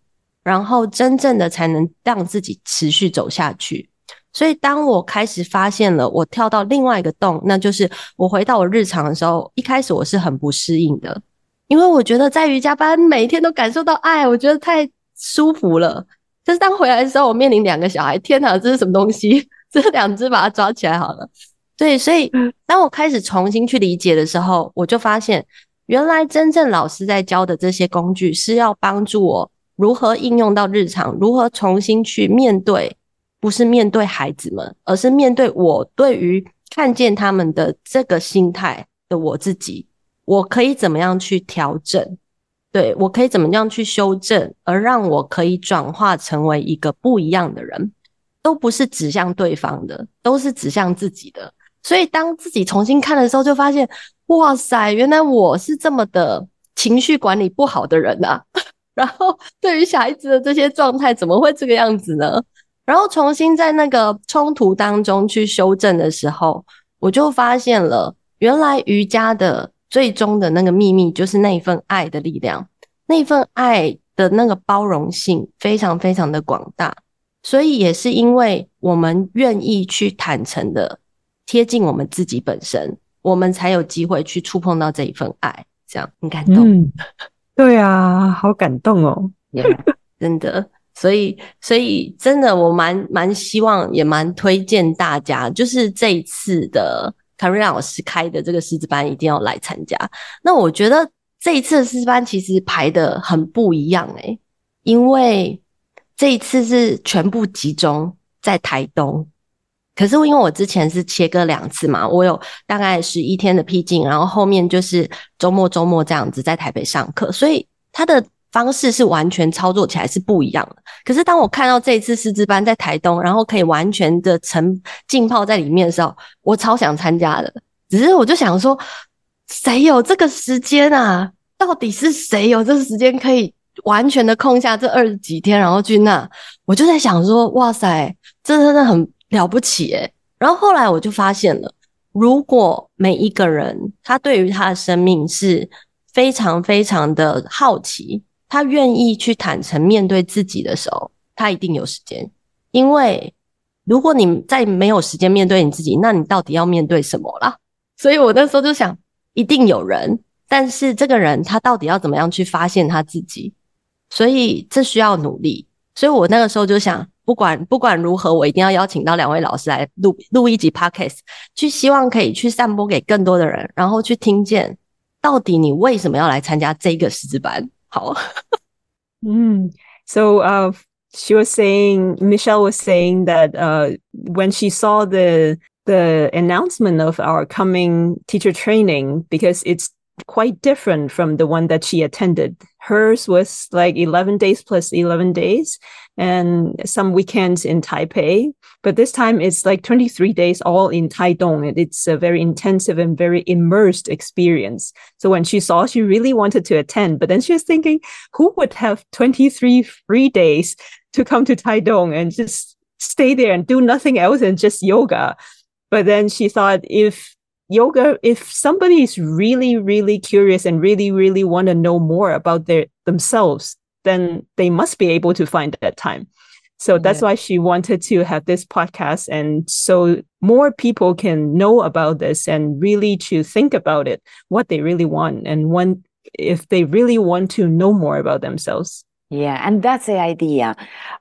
然后真正的才能让自己持续走下去。所以当我开始发现了，我跳到另外一个洞，那就是我回到我日常的时候，一开始我是很不适应的，因为我觉得在瑜伽班每天都感受到爱，我觉得太舒服了。但是当回来的时候，我面临两个小孩，天哪，这是什么东西？这两只把它抓起来好了。对，所以当我开始重新去理解的时候，我就发现，原来真正老师在教的这些工具是要帮助我如何应用到日常，如何重新去面对，不是面对孩子们，而是面对我对于看见他们的这个心态的我自己，我可以怎么样去调整？对，我可以怎么样去修正，而让我可以转化成为一个不一样的人，都不是指向对方的，都是指向自己的。所以，当自己重新看的时候，就发现，哇塞，原来我是这么的情绪管理不好的人啊！然后，对于小孩子的这些状态，怎么会这个样子呢？然后，重新在那个冲突当中去修正的时候，我就发现了，原来瑜伽的最终的那个秘密，就是那一份爱的力量，那份爱的那个包容性，非常非常的广大。所以，也是因为我们愿意去坦诚的。贴近我们自己本身，我们才有机会去触碰到这一份爱，这样很感动。嗯，对啊，好感动哦，yeah, 真的。所以，所以真的，我蛮蛮希望，也蛮推荐大家，就是这一次的 Carina 老师开的这个师资班，一定要来参加。那我觉得这一次的师资班其实排的很不一样诶，因为这一次是全部集中在台东。可是因为我之前是切割两次嘛，我有大概十一天的僻静，然后后面就是周末周末这样子在台北上课，所以他的方式是完全操作起来是不一样的。可是当我看到这一次师资班在台东，然后可以完全的沉浸泡在里面的时候，我超想参加的。只是我就想说，谁有这个时间啊？到底是谁有这个时间可以完全的空下这二十几天，然后去那？我就在想说，哇塞，这真的很。了不起诶，然后后来我就发现了，如果每一个人他对于他的生命是非常非常的好奇，他愿意去坦诚面对自己的时候，他一定有时间。因为如果你再没有时间面对你自己，那你到底要面对什么啦？所以我那时候就想，一定有人，但是这个人他到底要怎么样去发现他自己？所以这需要努力。所以我那个时候就想。不管不管如何，我一定要邀请到两位老师来录录一集 podcast，去希望可以去散播给更多的人，然后去听见到底你为什么要来参加这个师资班。好，嗯，so uh she was saying Michelle was saying that uh when she saw the the announcement of our coming teacher training because it's quite different from the one that she attended. Hers was like 11 days plus 11 days. and some weekends in Taipei. But this time it's like 23 days all in Taidong. And it's a very intensive and very immersed experience. So when she saw, she really wanted to attend, but then she was thinking, who would have 23 free days to come to Taidong and just stay there and do nothing else and just yoga. But then she thought if yoga, if somebody is really, really curious and really, really want to know more about their themselves, then they must be able to find that time. So that's yeah. why she wanted to have this podcast. And so more people can know about this and really to think about it, what they really want and when, if they really want to know more about themselves. Yeah, and that's the idea.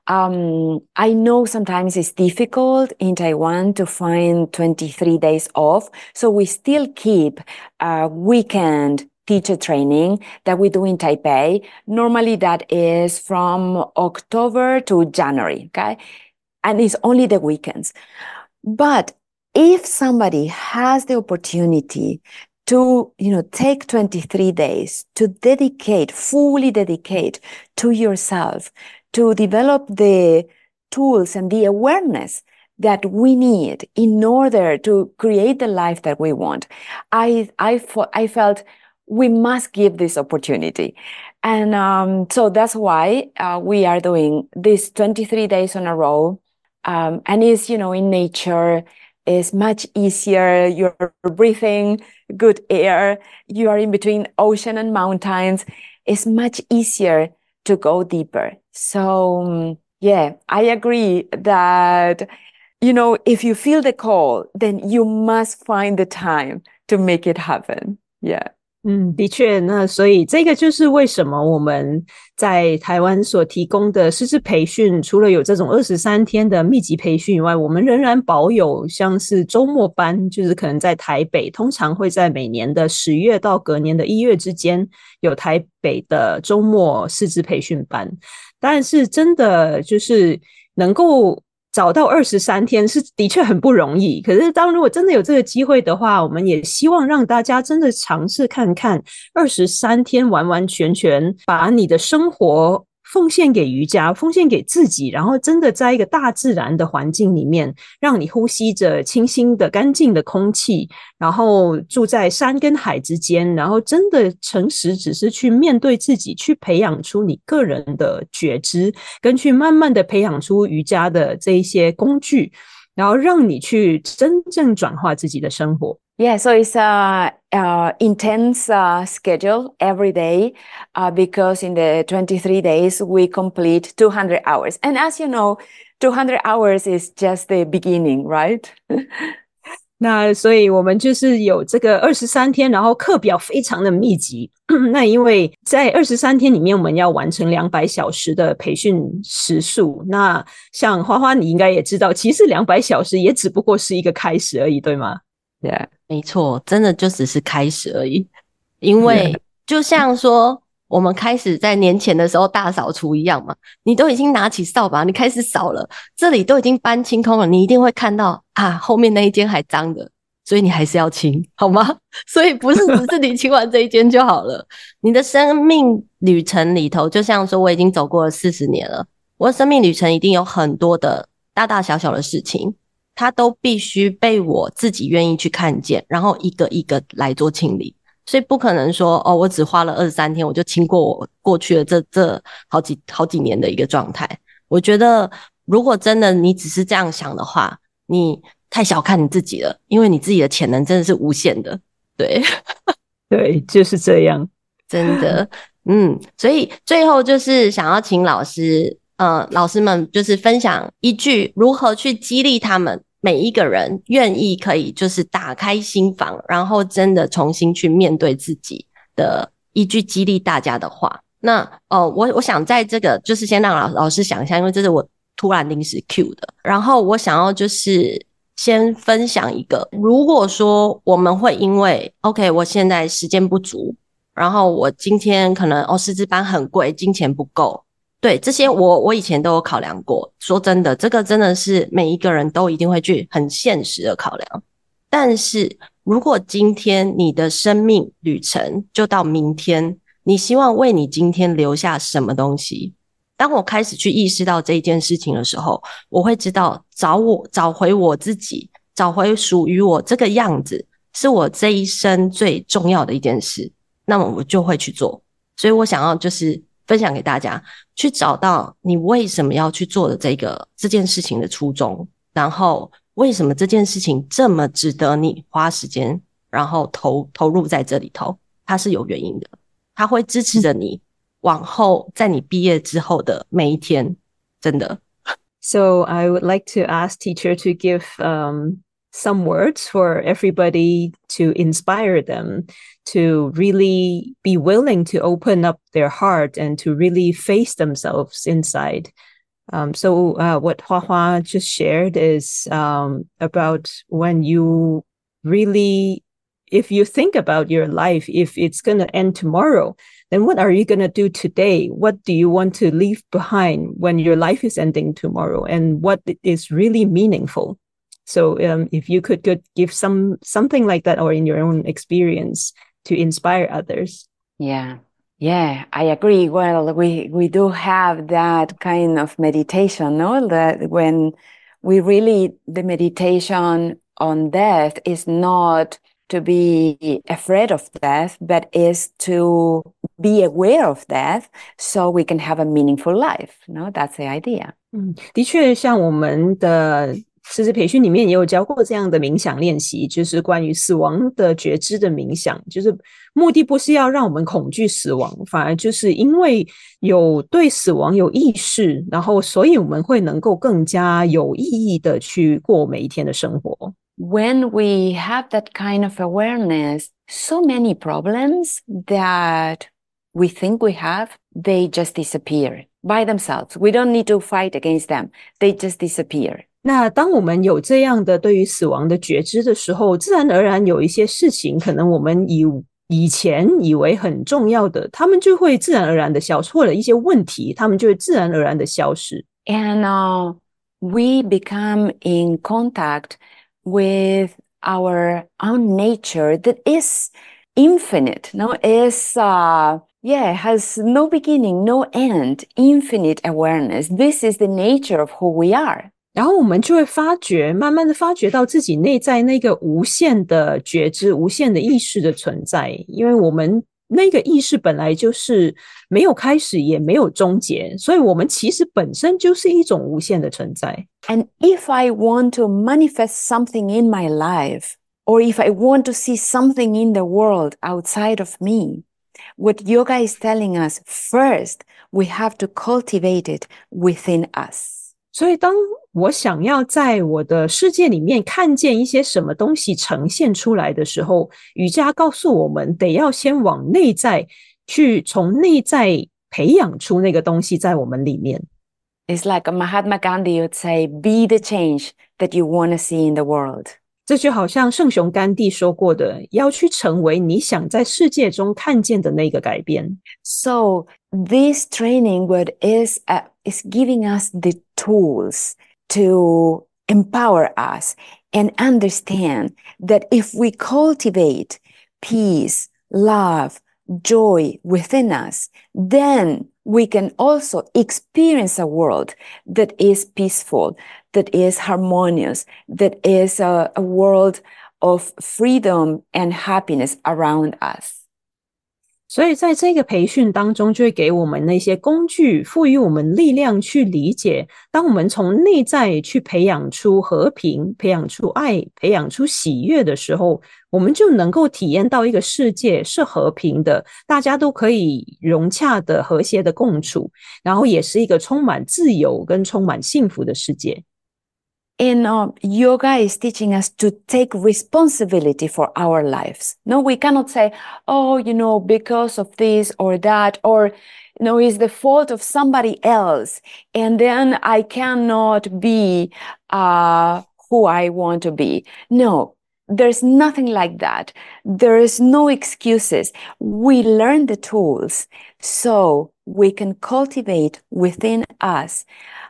Um, I know sometimes it's difficult in Taiwan to find 23 days off. So we still keep a weekend teacher training that we do in Taipei. Normally that is from October to January. Okay. And it's only the weekends. But if somebody has the opportunity to, you know, take 23 days to dedicate, fully dedicate to yourself, to develop the tools and the awareness that we need in order to create the life that we want. I, I, I felt we must give this opportunity. And um, so that's why uh, we are doing this 23 days on a row. Um, and it's, you know, in nature, is much easier. You're breathing good air. You are in between ocean and mountains. It's much easier to go deeper. So, um, yeah, I agree that, you know, if you feel the call, then you must find the time to make it happen. Yeah. 嗯，的确，那所以这个就是为什么我们在台湾所提供的师资培训，除了有这种二十三天的密集培训以外，我们仍然保有像是周末班，就是可能在台北，通常会在每年的十月到隔年的一月之间有台北的周末师资培训班，但是真的就是能够。找到二十三天是的确很不容易，可是当如果真的有这个机会的话，我们也希望让大家真的尝试看看二十三天完完全全把你的生活。奉献给瑜伽，奉献给自己，然后真的在一个大自然的环境里面，让你呼吸着清新的、干净的空气，然后住在山跟海之间，然后真的诚实，只是去面对自己，去培养出你个人的觉知，跟去慢慢的培养出瑜伽的这一些工具，然后让你去真正转化自己的生活。Yeah, so it's a, a intense uh, schedule every day uh, because in the 23 days we complete 200 hours. And as you know, 200 hours is just the beginning, right? 那所以我们就是有这个二十三天，然后课表非常的密集。那因为在二十三天里面，我们要完成两百小时的培训时数。那像花花，你应该也知道，其实两百小时也只不过是一个开始而已，对吗？对， 没错，真的就只是开始而已。因为就像说，我们开始在年前的时候大扫除一样嘛，你都已经拿起扫把，你开始扫了，这里都已经搬清空了，你一定会看到啊，后面那一间还脏的，所以你还是要清，好吗？所以不是只是你清完这一间就好了。你的生命旅程里头，就像说，我已经走过了四十年了，我的生命旅程一定有很多的大大小小的事情。它都必须被我自己愿意去看见，然后一个一个来做清理，所以不可能说哦，我只花了二十三天，我就清过我过去的这这好几好几年的一个状态。我觉得，如果真的你只是这样想的话，你太小看你自己了，因为你自己的潜能真的是无限的。对，对，就是这样，真的，嗯，所以最后就是想要请老师。呃，老师们就是分享一句如何去激励他们每一个人愿意可以就是打开心房，然后真的重新去面对自己的一句激励大家的话。那哦、呃，我我想在这个就是先让老老师想一下，因为这是我突然临时 cue 的。然后我想要就是先分享一个，如果说我们会因为 OK，我现在时间不足，然后我今天可能哦师资班很贵，金钱不够。对，这些我我以前都有考量过。说真的，这个真的是每一个人都一定会去很现实的考量。但是如果今天你的生命旅程就到明天，你希望为你今天留下什么东西？当我开始去意识到这一件事情的时候，我会知道找我找回我自己，找回属于我这个样子，是我这一生最重要的一件事。那么我就会去做。所以我想要就是。分享给大家，去找到你为什么要去做的这个这件事情的初衷，然后为什么这件事情这么值得你花时间，然后投投入在这里头，它是有原因的，它会支持着你往后在你毕业之后的每一天，真的。So I would like to ask teacher to give um some words for everybody to inspire them to really be willing to open up their heart and to really face themselves inside. Um, so uh, what Hua Hua just shared is um, about when you really, if you think about your life, if it's going to end tomorrow, then what are you going to do today? What do you want to leave behind when your life is ending tomorrow? And what is really meaningful? So um, if you could, could give some something like that or in your own experience to inspire others. Yeah. Yeah, I agree. Well, we, we do have that kind of meditation, no? That when we really, the meditation on death is not to be afraid of death, but is to be aware of death so we can have a meaningful life. No, that's the idea. 嗯，的确，像我们的 师资培训里面也有教过这样的冥想练习，就是关于死亡的觉知的冥想。就是目的不是要让我们恐惧死亡，反而就是因为有对死亡有意识，然后所以我们会能够更加有意义的去过每一天的生活。When we have that kind of awareness, so many problems that we think we have, they just disappear by themselves. We don't need to fight against them. They just disappear. 那当我们有这样的对于死亡的觉知的时候，自然而然有一些事情，可能我们以以前以为很重要的，他们就会自然而然的消失，或者一些问题，他们就会自然而然的消失。And uh, we become in contact with our own nature that is infinite, no, is uh, yeah, has no beginning, no end, infinite awareness. This is the nature of who we are. 然后我们就会发觉，慢慢的发觉到自己内在那个无限的觉知、无限的意识的存在，因为我们那个意识本来就是没有开始，也没有终结，所以我们其实本身就是一种无限的存在。And if I want to manifest something in my life, or if I want to see something in the world outside of me, what yoga is telling us, first, we have to cultivate it within us. 所以，当我想要在我的世界里面看见一些什么东西呈现出来的时候，瑜伽告诉我们，得要先往内在去，从内在培养出那个东西在我们里面。It's like Mahatma Gandhi would say, "Be the change that you want to see in the world." 这就好像圣雄甘地说过的，要去成为你想在世界中看见的那个改变。So this training word is uh, is giving us the tools to empower us and understand that if we cultivate peace, love, joy within us, then we can also experience a world that is peaceful, that is harmonious, that is a, a world of freedom and happiness around us. 所以在这个培训当中，就会给我们那些工具，赋予我们力量去理解。当我们从内在去培养出和平、培养出爱、培养出喜悦的时候，我们就能够体验到一个世界是和平的，大家都可以融洽的、和谐的共处，然后也是一个充满自由跟充满幸福的世界。And uh, yoga is teaching us to take responsibility for our lives. No, we cannot say, oh, you know, because of this or that, or, you know, it's the fault of somebody else. And then I cannot be uh, who I want to be. No, there's nothing like that. There is no excuses. We learn the tools so we can cultivate within us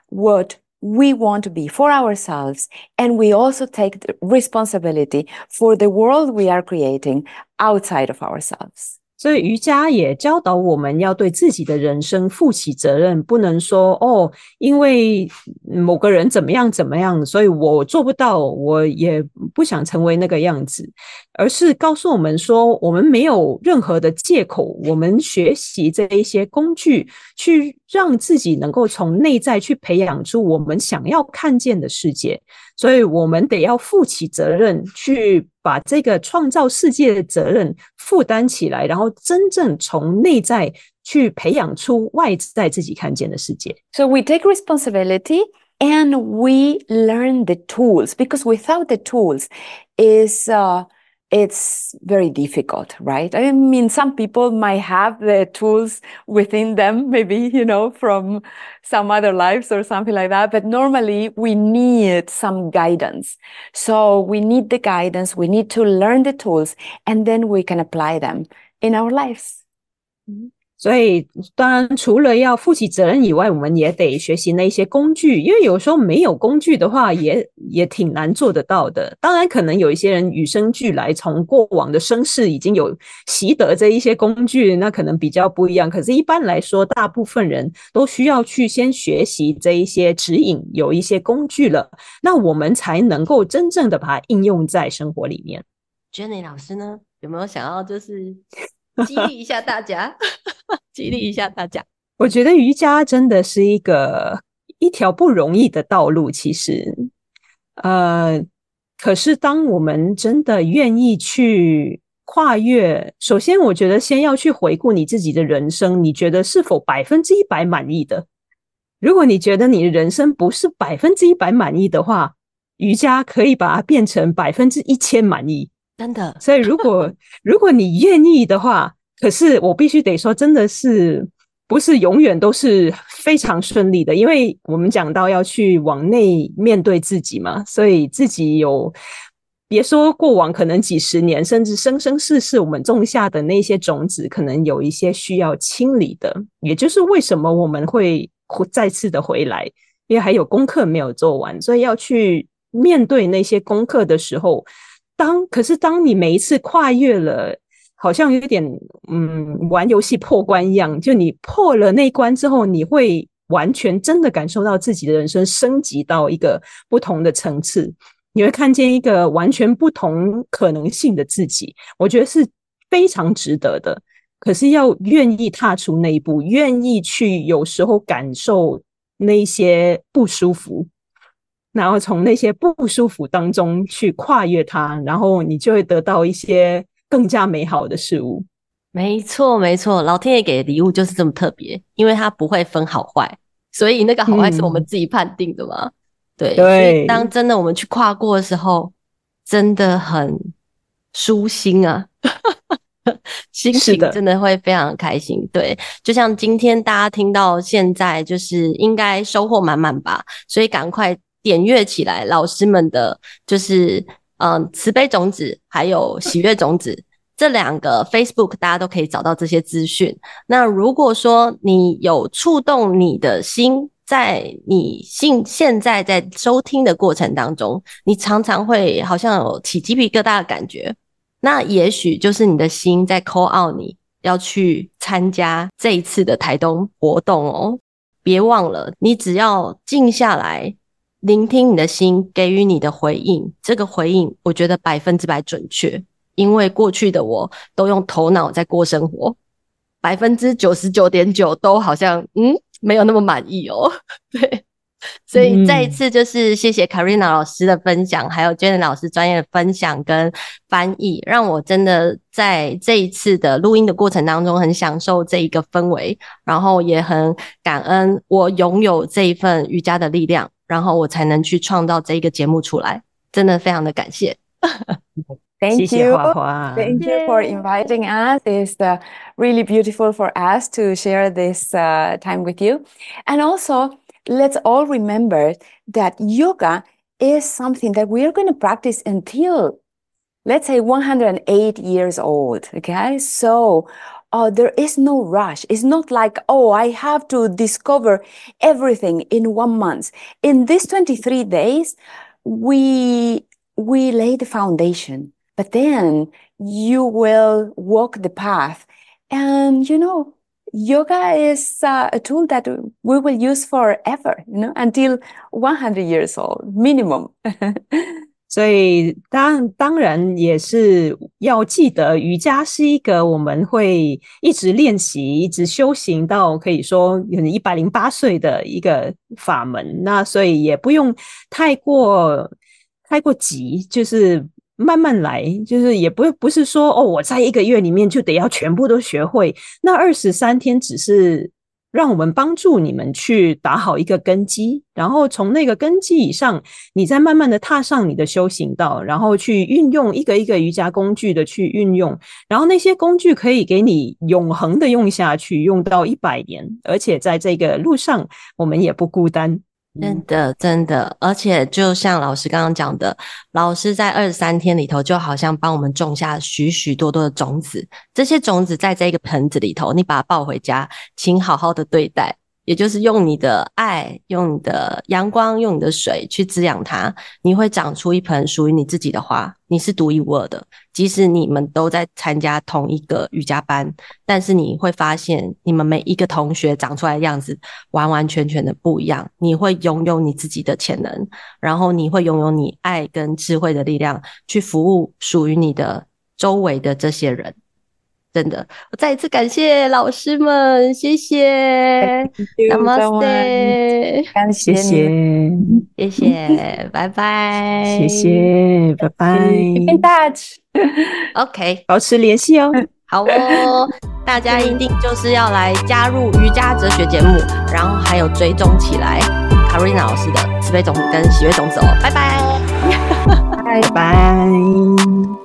what we want to be for ourselves. And we also take responsibility for the world we are creating outside of ourselves. 所以瑜伽也教导我们要对自己的人生负起责任，不能说哦，因为某个人怎么样怎么样，所以我做不到，我也不想成为那个样子，而是告诉我们说，我们没有任何的借口，我们学习这一些工具，去让自己能够从内在去培养出我们想要看见的世界。所以我们得要负起责任，去把这个创造世界的责任负担起来，然后真正从内在去培养出外在自己看见的世界。So we take responsibility and we learn the tools because without the tools is uh it's very difficult, right? I mean, some people might have the tools within them, maybe, you know, from some other lives or something like that. But normally we need some guidance. So we need the guidance. We need to learn the tools and then we can apply them in our lives. Mm-hmm. 所以，当然，除了要负起责任以外，我们也得学习那些工具，因为有时候没有工具的话也，也挺难做得到的。当然，可能有一些人与生俱来，从过往的生世已经有习得这一些工具，那可能比较不一样。可是，一般来说，大部分人都需要去先学习这一些指引，有一些工具了，那我们才能够真正的把它应用在生活里面。Jenny 老师呢，有没有想要就是？激励一下大家，激励一下大家。我觉得瑜伽真的是一个一条不容易的道路。其实，呃，可是当我们真的愿意去跨越，首先，我觉得先要去回顾你自己的人生，你觉得是否百分之一百满意的？如果你觉得你的人生不是百分之一百满意的话，瑜伽可以把它变成百分之一千满意。真的，所以如果如果你愿意的话，可是我必须得说，真的是不是永远都是非常顺利的，因为我们讲到要去往内面对自己嘛，所以自己有别说过往可能几十年，甚至生生世世我们种下的那些种子，可能有一些需要清理的，也就是为什么我们会再次的回来，因为还有功课没有做完，所以要去面对那些功课的时候。当可是当你每一次跨越了，好像有点嗯玩游戏破关一样，就你破了那关之后，你会完全真的感受到自己的人生升级到一个不同的层次，你会看见一个完全不同可能性的自己，我觉得是非常值得的。可是要愿意踏出那一步，愿意去有时候感受那些不舒服。然后从那些不舒服当中去跨越它，然后你就会得到一些更加美好的事物。没错，没错，老天爷给的礼物就是这么特别，因为它不会分好坏，所以那个好坏是我们自己判定的嘛。嗯、对，对，所以当真的我们去跨过的时候，真的很舒心啊，心情真的会非常开心。对，就像今天大家听到现在，就是应该收获满满吧，所以赶快。点阅起来，老师们的就是嗯、呃，慈悲种子还有喜悦种子 这两个 Facebook，大家都可以找到这些资讯。那如果说你有触动你的心，在你现现在在收听的过程当中，你常常会好像有起鸡皮疙瘩的感觉，那也许就是你的心在 call out 你要去参加这一次的台东活动哦。别忘了，你只要静下来。聆听你的心给予你的回应，这个回应我觉得百分之百准确，因为过去的我都用头脑在过生活，百分之九十九点九都好像嗯没有那么满意哦。对，所以再一次就是谢谢 Karina 老师的分享，还有 Janet 老师专业的分享跟翻译，让我真的在这一次的录音的过程当中很享受这一个氛围，然后也很感恩我拥有这一份瑜伽的力量。然后我才能去创造这一个节目出来，真的非常的感谢。 Thank you, thank you for inviting us. It's uh, really beautiful for us to share this uh, time with you. And also, let's all remember that yoga is something that we are going to practice until, let's say, 108 years old. Okay, so. uh, there is no rush. It's not like, oh, I have to discover everything in one month. In these 23 days, we, we lay the foundation, but then you will walk the path And you know, yoga is uh, a tool that we will use forever, you know, until 100 years old minimum. 所以当当然也是要记得，瑜伽是一个我们会一直练习、一直修行到可以说可能一百零八岁的一个法门。那所以也不用太过太过急，就是慢慢来，就是也不不是说哦，我在一个月里面就得要全部都学会。那二十三天只是。让我们帮助你们去打好一个根基，然后从那个根基以上，你再慢慢的踏上你的修行道，然后去运用一个一个瑜伽工具的去运用，然后那些工具可以给你永恒的用下去，用到一百年，而且在这个路上，我们也不孤单。真的，真的，而且就像老师刚刚讲的，老师在二十三天里头，就好像帮我们种下许许多多的种子。这些种子在这个盆子里头，你把它抱回家，请好好的对待。也就是用你的爱，用你的阳光，用你的水去滋养它，你会长出一盆属于你自己的花。你是独一无二的，即使你们都在参加同一个瑜伽班，但是你会发现，你们每一个同学长出来的样子完完全全的不一样。你会拥有你自己的潜能，然后你会拥有你爱跟智慧的力量，去服务属于你的周围的这些人。真的，我再一次感谢老师们，谢谢，Namaste，感谢你，谢谢，拜拜，谢谢，拜拜，Keep in touch，OK，保持联系哦，好哦，大家一定就是要来加入瑜伽哲学节目，然后还有追踪起来 Karina 老师的慈悲种子跟喜悦种子哦，拜拜，拜拜。